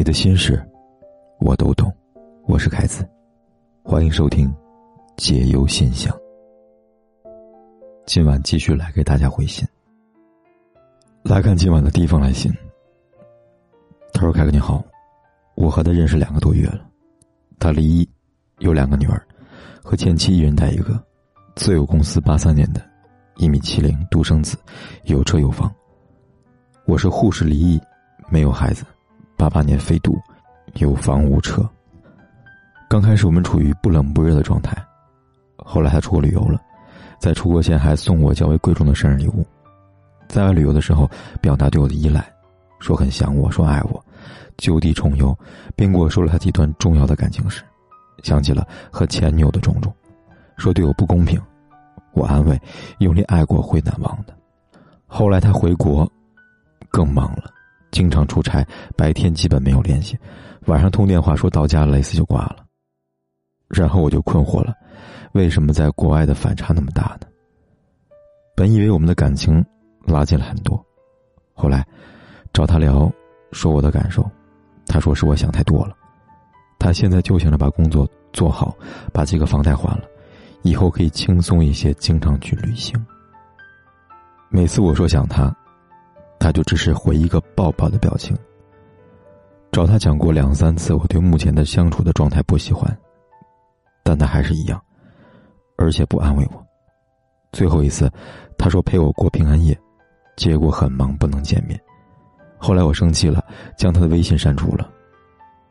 你的心事，我都懂。我是凯子，欢迎收听解忧信箱。今晚继续来给大家回信。来看今晚的第一封来信。他说：“凯哥你好，我和他认识两个多月了，他离异，有两个女儿，和前妻一人带一个，自有公司，八三年的，一米七零，独生子，有车有房。我是护士离异，没有孩子，八八年非独，有房无车。刚开始我们处于不冷不热的状态，后来他出国旅游了。”在出国前还送我较为贵重的生日礼物，在外旅游的时候表达对我的依赖，说很想我，说爱我，就地重游，并跟我说了他几段重要的感情史，想起了和前女友的种种，说对我不公平，我安慰，用力爱过会难忘的。后来他回国，更忙了，经常出差，白天基本没有联系，晚上通电话说到家了，类似就挂了。然后我就困惑了。为什么在国外的反差那么大呢？本以为我们的感情拉近了很多，后来找他聊，说我的感受，他说是我想太多了。他现在就想着把工作做好，把这个房贷还了，以后可以轻松一些，经常去旅行。每次我说想他，他就只是回一个抱抱的表情。找他讲过两三次，我对目前的相处的状态不喜欢，但他还是一样。而且不安慰我。最后一次，他说陪我过平安夜，结果很忙不能见面。后来我生气了，将他的微信删除了，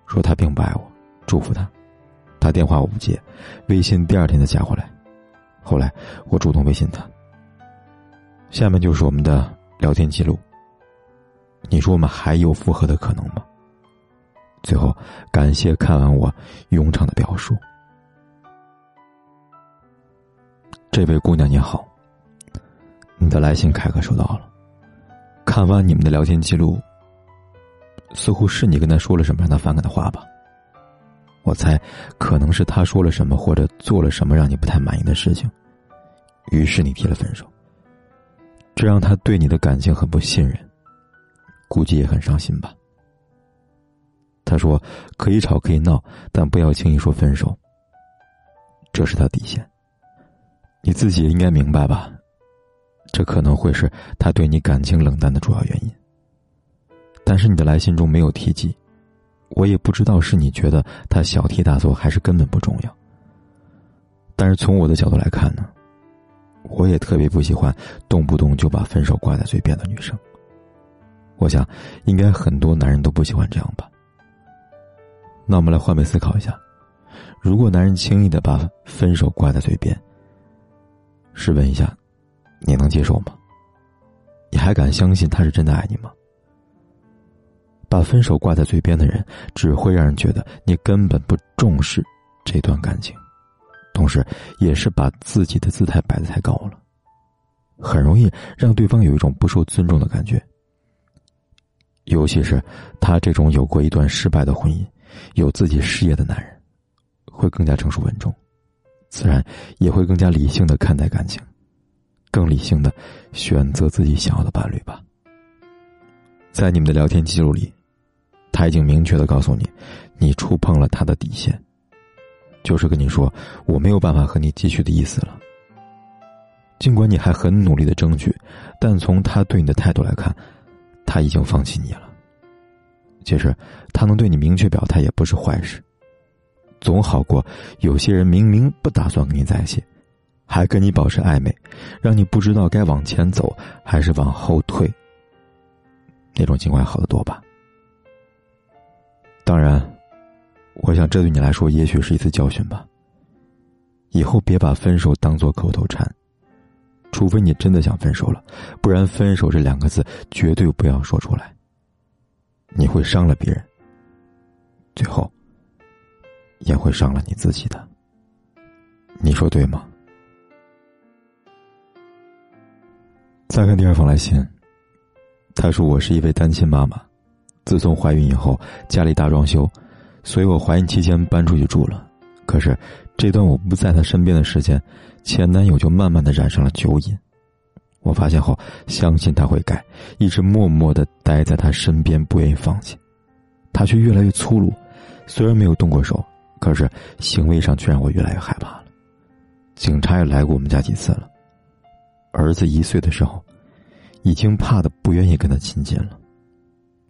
说他并不爱我，祝福他。他电话我不接，微信第二天再加回来。后来我主动微信他。下面就是我们的聊天记录。你说我们还有复合的可能吗？最后，感谢看完我冗长的表述。这位姑娘你好，你的来信凯哥收到了。看完你们的聊天记录，似乎是你跟他说了什么让他反感的话吧？我猜可能是他说了什么或者做了什么让你不太满意的事情，于是你提了分手。这让他对你的感情很不信任，估计也很伤心吧。他说可以吵可以闹，但不要轻易说分手。这是他底线。你自己也应该明白吧，这可能会是他对你感情冷淡的主要原因。但是你的来信中没有提及，我也不知道是你觉得他小题大做，还是根本不重要。但是从我的角度来看呢，我也特别不喜欢动不动就把分手挂在嘴边的女生。我想，应该很多男人都不喜欢这样吧。那我们来换位思考一下，如果男人轻易的把分手挂在嘴边，试问一下，你能接受吗？你还敢相信他是真的爱你吗？把分手挂在嘴边的人，只会让人觉得你根本不重视这段感情，同时也是把自己的姿态摆得太高了，很容易让对方有一种不受尊重的感觉。尤其是他这种有过一段失败的婚姻、有自己事业的男人，会更加成熟稳重。自然也会更加理性的看待感情，更理性的选择自己想要的伴侣吧。在你们的聊天记录里，他已经明确的告诉你，你触碰了他的底线，就是跟你说我没有办法和你继续的意思了。尽管你还很努力的争取，但从他对你的态度来看，他已经放弃你了。其实他能对你明确表态也不是坏事。总好过有些人明明不打算跟你在一起，还跟你保持暧昧，让你不知道该往前走还是往后退。那种情况好得多吧？当然，我想这对你来说也许是一次教训吧。以后别把分手当做口头禅，除非你真的想分手了，不然“分手”这两个字绝对不要说出来。你会伤了别人，最后。也会伤了你自己的，你说对吗？再看第二封来信，他说：“我是一位单亲妈妈，自从怀孕以后，家里大装修，所以我怀孕期间搬出去住了。可是这段我不在他身边的时间，前男友就慢慢的染上了酒瘾。我发现后，相信他会改，一直默默的待在他身边，不愿意放弃。他却越来越粗鲁。虽然没有动过手，可是行为上却让我越来越害怕了。警察也来过我们家几次了。儿子一岁的时候，已经怕的不愿意跟他亲近了。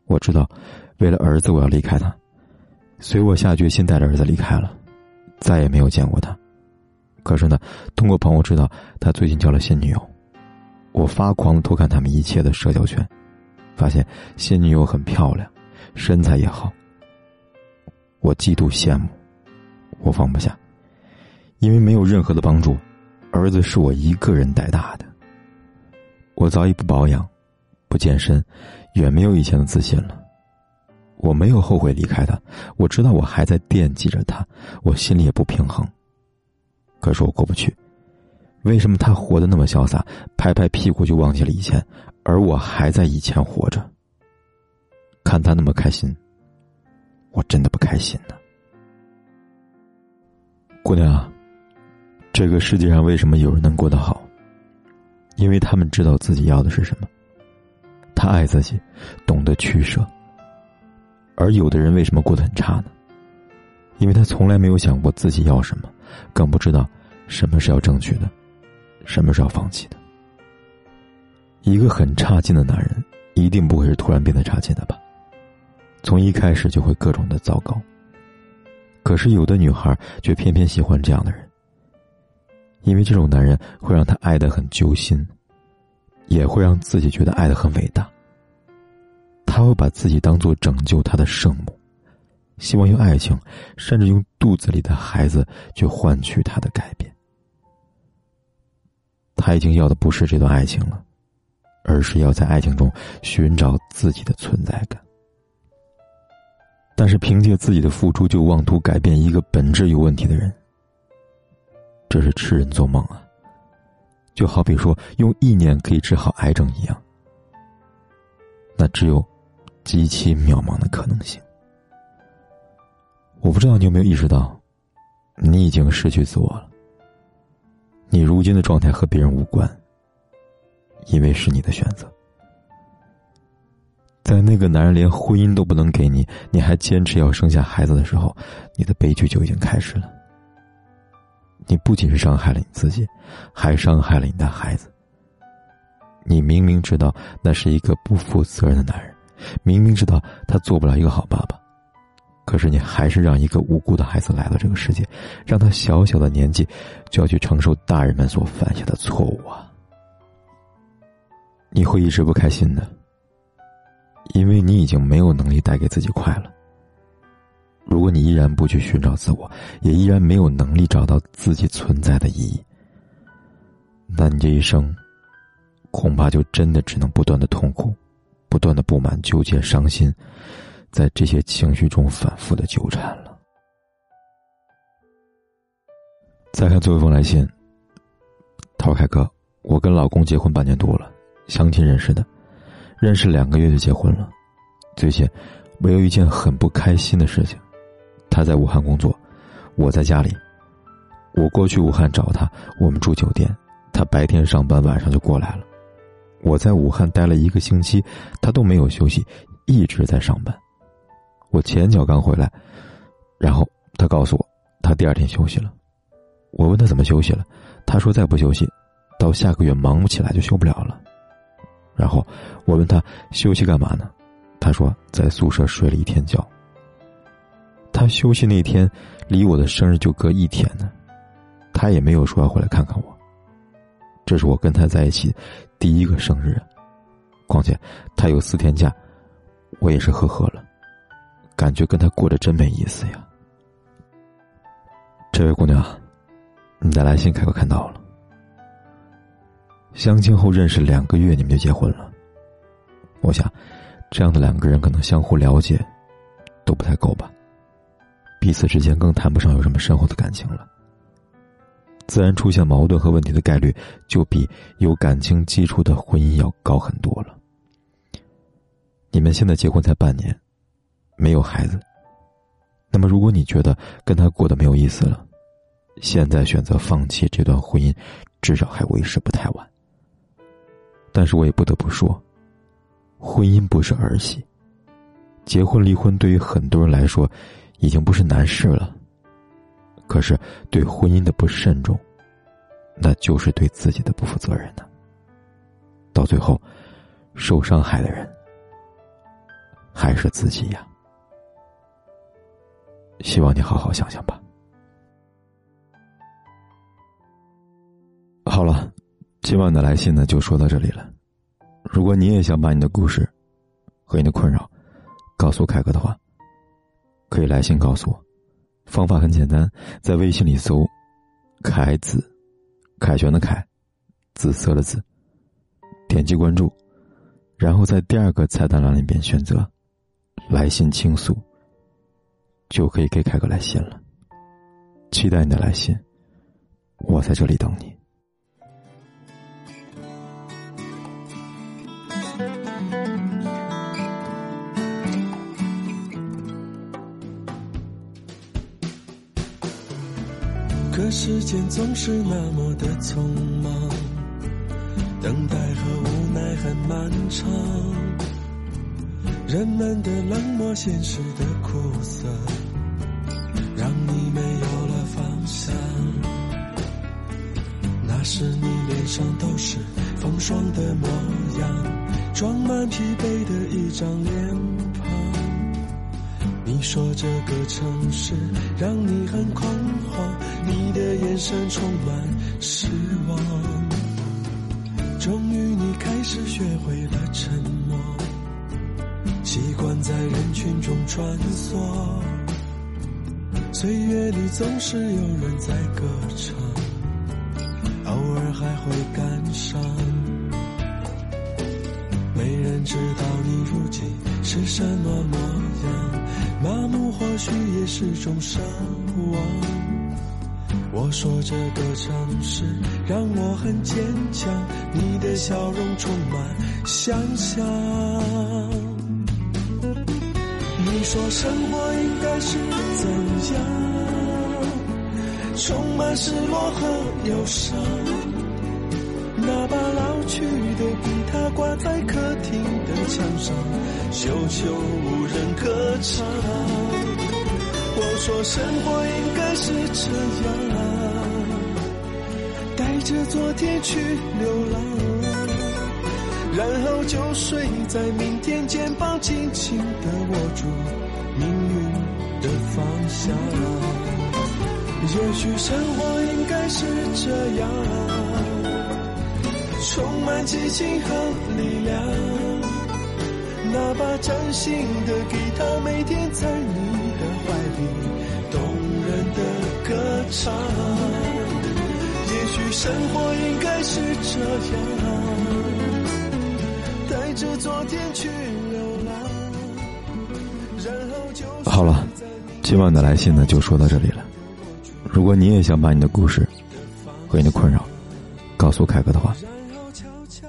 我知道，为了儿子，我要离开他，所以我下决心带着儿子离开了，再也没有见过他。可是呢，通过朋友知道他最近交了新女友，我发狂的偷看他们一切的社交圈，发现新女友很漂亮，身材也好。我嫉妒羡慕，我放不下。因为没有任何的帮助，儿子是我一个人带大的。我早已不保养，不健身，远没有以前的自信了。我没有后悔离开他，我知道我还在惦记着他，我心里也不平衡。可是我过不去，为什么他活得那么潇洒，拍拍屁股就忘记了以前，而我还在以前活着？看他那么开心，我真的不开心呢。姑娘。这个世界上为什么有人能过得好？因为他们知道自己要的是什么。他爱自己，懂得取舍。而有的人为什么过得很差呢？因为他从来没有想过自己要什么，更不知道什么是要争取的，什么是要放弃的。一个很差劲的男人，一定不会是突然变得差劲的吧？从一开始就会各种的糟糕。可是有的女孩却偏偏喜欢这样的人。因为这种男人会让她爱得很揪心，也会让自己觉得爱得很伟大。他会把自己当做拯救他的圣母，希望用爱情，甚至用肚子里的孩子去换取他的改变。他已经要的不是这段爱情了，而是要在爱情中寻找自己的存在感。但是凭借自己的付出就妄图改变一个本质有问题的人。这是痴人做梦啊！就好比说用意念可以治好癌症一样，那只有极其渺茫的可能性。我不知道你有没有意识到，你已经失去自我了。你如今的状态和别人无关，因为是你的选择。在那个男人连婚姻都不能给你，你还坚持要生下孩子的时候，你的悲剧就已经开始了。你不仅是伤害了你自己，还伤害了你的孩子。你明明知道那是一个不负责任的男人，明明知道他做不了一个好爸爸，可是你还是让一个无辜的孩子来到这个世界，让他小小的年纪就要去承受大人们所犯下的错误啊！你会一直不开心的，因为你已经没有能力带给自己快乐。如果你依然不去寻找自我，也依然没有能力找到自己存在的意义，那你这一生，恐怕就真的只能不断的痛苦，不断的不满、纠结、伤心，在这些情绪中反复的纠缠了。再看最后一封来信，他说：“凯哥，我跟老公结婚半年多了，相亲认识的，认识两个月就结婚了。最近，我有一件很不开心的事情。”他在武汉工作，我在家里。我过去武汉找他，我们住酒店。他白天上班，晚上就过来了。我在武汉待了一个星期，他都没有休息，一直在上班。我前脚刚回来，然后他告诉我，他第二天休息了。我问他怎么休息了，他说再不休息，到下个月忙不起来就休不了了。然后我问他休息干嘛呢？他说在宿舍睡了一天觉。他休息那天，离我的生日就隔一天呢，他也没有说要回来看看我。这是我跟他在一起第一个生日，况且他有四天假，我也是呵呵了，感觉跟他过得真没意思呀。这位姑娘，你的来信凯哥看到了。相亲后认识两个月，你们就结婚了，我想，这样的两个人可能相互了解，都不太够吧。彼此之间更谈不上有什么深厚的感情了，自然出现矛盾和问题的概率就比有感情基础的婚姻要高很多了。你们现在结婚才半年，没有孩子，那么如果你觉得跟他过得没有意思了，现在选择放弃这段婚姻，至少还为时不太晚。但是我也不得不说，婚姻不是儿戏，结婚离婚对于很多人来说，已经不是难事了。可是对婚姻的不慎重，那就是对自己的不负责任呢。到最后，受伤害的人还是自己呀。希望你好好想想吧。好了，今晚的来信呢就说到这里了。如果你也想把你的故事和你的困扰告诉凯哥的话，可以来信告诉我。方法很简单，在微信里搜“凯子”，凯旋的凯，紫色的紫，点击关注，然后在第二个菜单栏里边选择“来信倾诉”。就可以给凯哥来信了，期待你的来信，我在这里等你。可时间总是那么的匆忙，等待和无奈很漫长。人们的冷漠，现实的苦涩，让你没有了方向。那时你脸上都是风霜的模样，装满疲惫的一张脸庞。你说这个城市让你很恐慌，你的眼神充满失望。终于你开始学会了沉默。习惯在人群中穿梭，岁月里总是有人在歌唱，偶尔还会感伤。没人知道你如今是什么模样，麻木或许也是种奢望。我说这个城市让我很坚强，你的笑容充满想象。你说生活应该是怎样？充满失落和忧伤。哪怕去的吉他挂在客厅的墙上，久久无人歌唱。我说生活应该是这样，带着昨天去流浪。然后就睡在明天，肩膀紧紧的握住命运的方向。也许生活应该是这样，充满激情和力量。那把真心的吉他，每天在你的怀里动人的歌唱。也许生活应该是这样。带着昨天去流浪，然后就好了，今晚的来信呢就说到这里了。如果你也想把你的故事和你的困扰告诉凯哥的话，